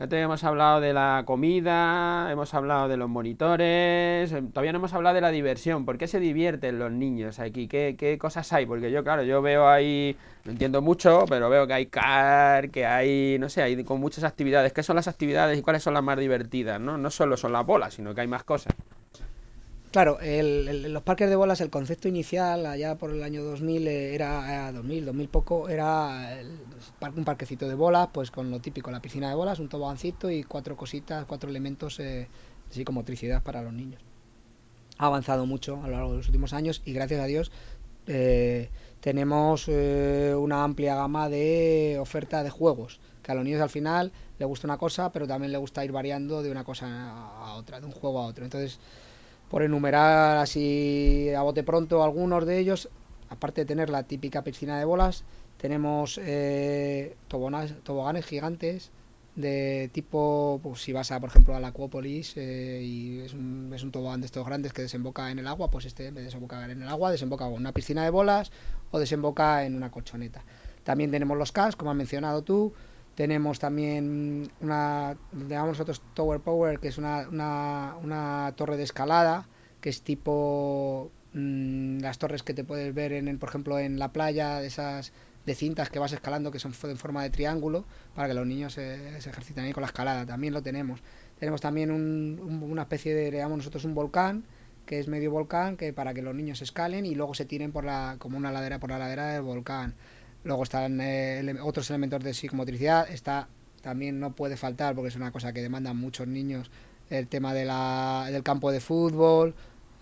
Ya te hemos hablado de la comida, hemos hablado de los monitores, em, todavía no hemos hablado de la diversión. ¿Por qué se divierten los niños aquí? ¿Qué, qué cosas hay? Porque yo, claro, yo veo ahí, no entiendo mucho, pero veo que hay car, que hay, no sé, hay con muchas actividades. ¿Qué son las actividades y cuáles son las más divertidas? No, no solo son las bolas, sino que hay más cosas. Claro, el, los parques de bolas, el concepto inicial, allá por el año 2000, eh, era 2000, 2000 poco, era el, un parquecito de bolas, pues con lo típico, la piscina de bolas, un tobogancito y cuatro cositas, cuatro elementos, eh, así como motricidad para los niños. Ha avanzado mucho a lo largo de los últimos años y gracias a Dios eh, tenemos eh, una amplia gama de oferta de juegos, que a los niños al final les gusta una cosa, pero también les gusta ir variando de una cosa a otra, de un juego a otro. Entonces, por enumerar así a bote pronto algunos de ellos, aparte de tener la típica piscina de bolas, tenemos eh, toboganes, gigantes de tipo, pues si vas a, por ejemplo, a la Acuópolis eh, y es un, es un, tobogán de estos grandes que desemboca en el agua, pues este en vez de desembocar en el agua, desemboca en una piscina de bolas o desemboca en una colchoneta. También tenemos los CAS, como has mencionado tú, tenemos también una, llamamos nosotros Tower Power, que es una, una, torre de escalada, que es tipo mmm, las torres que te puedes ver, en, por ejemplo, en la playa, de esas de cintas que vas escalando, que son en forma de triángulo, para que los niños se, se ejerciten ahí con la escalada. También lo tenemos. Tenemos también un, un, una especie de, llamamos nosotros un volcán, que es medio volcán, que para que los niños escalen y luego se tiren por la, como una ladera por la ladera del volcán. Luego están eh, otros elementos de psicomotricidad. Está, también no puede faltar, porque es una cosa que demandan muchos niños, el tema de la, del campo de fútbol,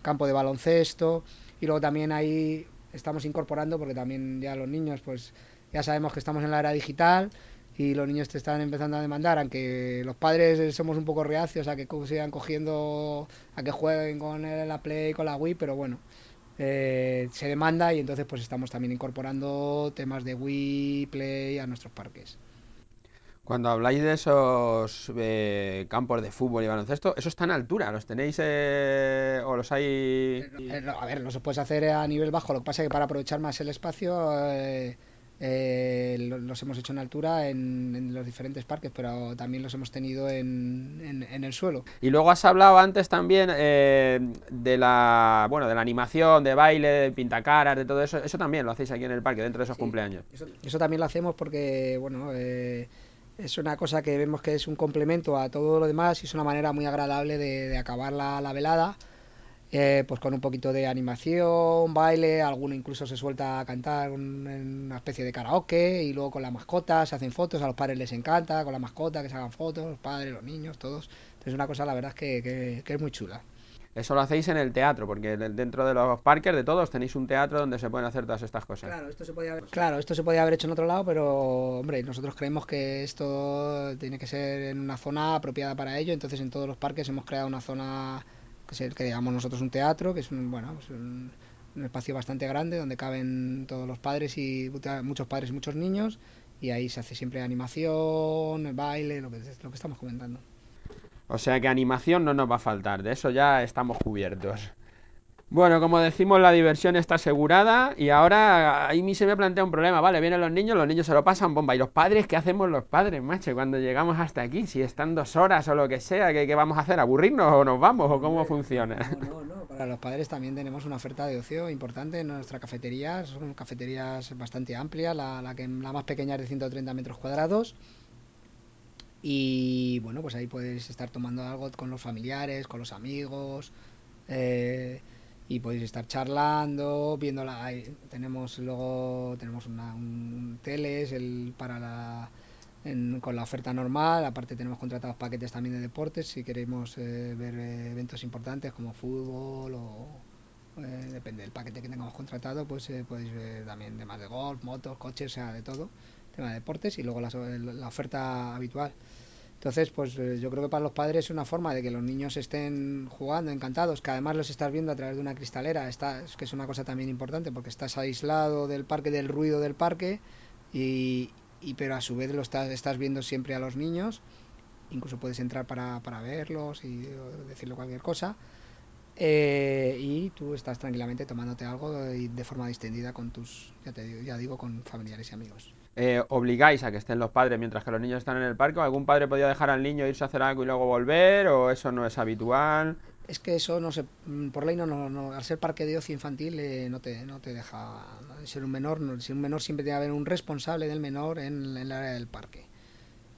campo de baloncesto. Y luego también ahí estamos incorporando, porque también ya los niños, pues ya sabemos que estamos en la era digital y los niños te están empezando a demandar, aunque los padres somos un poco reacios a que sigan cogiendo, a que jueguen con la Play, con la Wii, pero bueno, eh, se demanda y entonces pues estamos también incorporando temas de Wii, Play a nuestros parques. Cuando habláis de esos eh, campos de fútbol y baloncesto, ¿eso está en altura? ¿Los tenéis eh, o los hay...? Eh, no, a ver, no se puede hacer a nivel bajo, lo que pasa es que para aprovechar más el espacio eh, los hemos hecho en altura en, en, los diferentes parques, pero también los hemos tenido en, en, en el suelo. Y luego has hablado antes también eh, de la bueno de la animación, de baile, de pintacaras, de todo eso. Eso también lo hacéis aquí en el parque, dentro de esos sí, cumpleaños. Eso, eso, también lo hacemos porque, bueno, eh, es una cosa que vemos que es un complemento a todo lo demás y es una manera muy agradable de, de acabar la, la velada. Eh, pues con un poquito de animación, baile, alguno incluso se suelta a cantar un, en una especie de karaoke y luego con la mascota se hacen fotos, a los padres les encanta, con la mascota que se hagan fotos, los padres, los niños, todos. Entonces es una cosa la verdad es que, que, que es muy chula. Eso lo hacéis en el teatro, porque dentro de los parques de todos tenéis un teatro donde se pueden hacer todas estas cosas. Claro, esto se podía haber, claro, esto se podía haber hecho en otro lado, pero hombre, nosotros creemos que esto tiene que ser en una zona apropiada para ello, entonces en todos los parques hemos creado una zona que es el que llamamos nosotros un teatro, que es un, bueno, es un, un, espacio bastante grande donde caben todos los padres y muchos padres y muchos niños y ahí se hace siempre animación, el baile, lo que, lo que estamos comentando. O sea que animación no nos va a faltar, de eso ya estamos cubiertos. Bueno, como decimos, la diversión está asegurada y ahora a mí se me plantea un problema, ¿vale? Vienen los niños, los niños se lo pasan bomba. ¿Y los padres? ¿Qué hacemos los padres, macho? Cuando llegamos hasta aquí, si están dos horas o lo que sea, ¿qué, qué vamos a hacer? ¿Aburrirnos o nos vamos? ¿O cómo funciona? No, no, no. Para los padres también tenemos una oferta de ocio importante en nuestra cafetería. Son cafeterías bastante amplias, la, la, que, la más pequeña es de 130 metros cuadrados. Y bueno, pues ahí puedes estar tomando algo con los familiares, con los amigos. Eh, y podéis estar charlando, viéndola. Tenemos luego tenemos una, un teles el, para la con la oferta normal. Aparte tenemos contratados paquetes también de deportes si queremos eh, ver eh, eventos importantes como fútbol o eh, depende del paquete que tengamos contratado, pues podéis ver también temas de golf, motos, coches, o sea, de todo, tema de deportes y luego la, la oferta habitual. Entonces, pues eh, yo creo que para los padres es una forma de que los niños estén jugando, encantados, que además los estás viendo a través de una cristalera, está, que es una cosa también importante, porque estás aislado del parque, del ruido del parque, y, pero a su vez lo estás, estás viendo siempre a los niños, incluso puedes entrar para, para verlos y decirle cualquier cosa, eh, y tú estás tranquilamente tomándote algo de, de forma distendida con tus, ya, te ya digo, con familiares y amigos. Eh, obligáis a que estén los padres mientras que los niños están en el parque? ¿Algún padre podía dejar al niño irse a hacer algo y luego volver? ¿O eso no es habitual? Es que eso no se, mm, por ley no, no, al ser parque de ocio infantil eh, no te, no te deja ser un menor, no, un menor siempre tiene que haber un responsable del menor en, en el área del parque.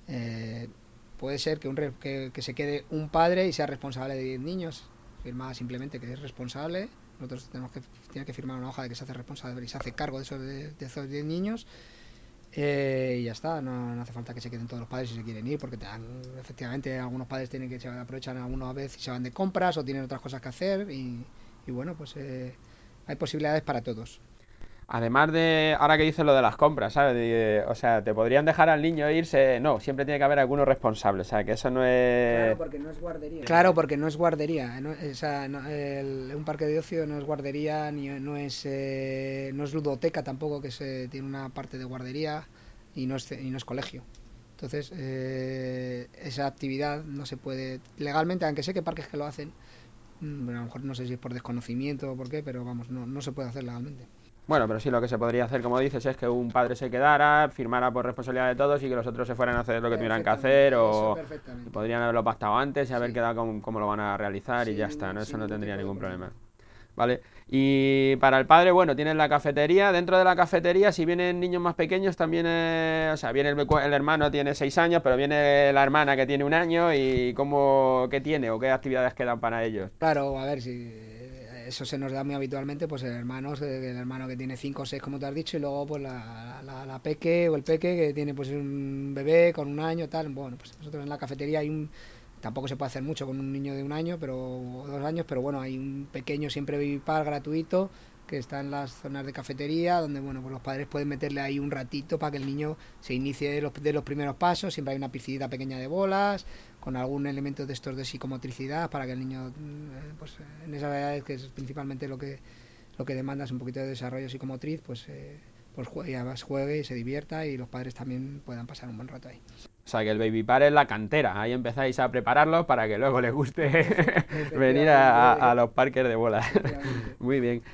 Eh, puede ser que, un, que, que, se quede un padre y sea responsable de 10 niños, firma simplemente que es responsable, nosotros tenemos que, tiene que firmar una hoja de que se hace responsable y se hace cargo de esos, de, de esos 10 niños eh, y ya está, no, hace falta que se queden todos los padres si se quieren ir, porque efectivamente algunos padres tienen que se aprovechan algunas veces y se van de compras o tienen otras cosas que hacer y, y bueno, pues eh, hay posibilidades para todos. Además de, ahora que dices lo de las compras, ¿sabes? De, o sea, te podrían dejar al niño irse. No, siempre tiene que haber algunos responsables, o sea, que eso no es. Claro, porque no es guardería. Claro, porque no es guardería. No, o sea, no, el, un parque de ocio no es guardería, ni no es, eh, no es ludoteca tampoco, que se, tiene una parte de guardería, y no es, y no es colegio. Entonces, eh, esa actividad no se puede. Legalmente, aunque sé que parques que lo hacen, bueno, a lo mejor no sé si es por desconocimiento o por qué, pero vamos, no, no se puede hacer legalmente. Bueno, pero sí lo que se podría hacer, como dices, es que un padre se quedara, firmara por responsabilidad de todos y que los otros se fueran a hacer lo que tuvieran que hacer o podrían haberlo pactado antes y haber sí. quedado con cómo lo van a realizar sí, y ya está, ¿no? Eso no tendría ningún problema. ¿Vale? Y para el padre, bueno, tienes la cafetería. Dentro de la cafetería, si vienen niños más pequeños, también, eh, o sea, viene el, el, hermano, tiene seis años, pero viene la hermana que tiene un año y cómo, qué tiene o qué actividades quedan para ellos. Claro, a ver si eso se nos da muy habitualmente, pues el hermano, el hermano que tiene 5 o 6, como te has dicho, y luego pues la, la, peque o el peque que tiene pues un bebé con un año, tal. Bueno, pues nosotros en la cafetería hay un, tampoco se puede hacer mucho con un niño de un año, pero dos años, pero bueno, hay un pequeño siempre vivipar gratuito que está en las zonas de cafetería, donde bueno, pues los padres pueden meterle ahí un ratito para que el niño se inicie de los, de los primeros pasos, siempre hay una piscina pequeña de bolas, con algún elemento de estos de psicomotricidad para que el niño pues en esas edades que es principalmente lo que lo que demanda es un poquito de desarrollo psicomotriz pues eh, pues juegue, además juegue y se divierta y los padres también puedan pasar un buen rato ahí. O sea que el baby par es la cantera, ahí empezáis a prepararlos para que luego les guste venir a, a, los parques de bolas. Muy bien.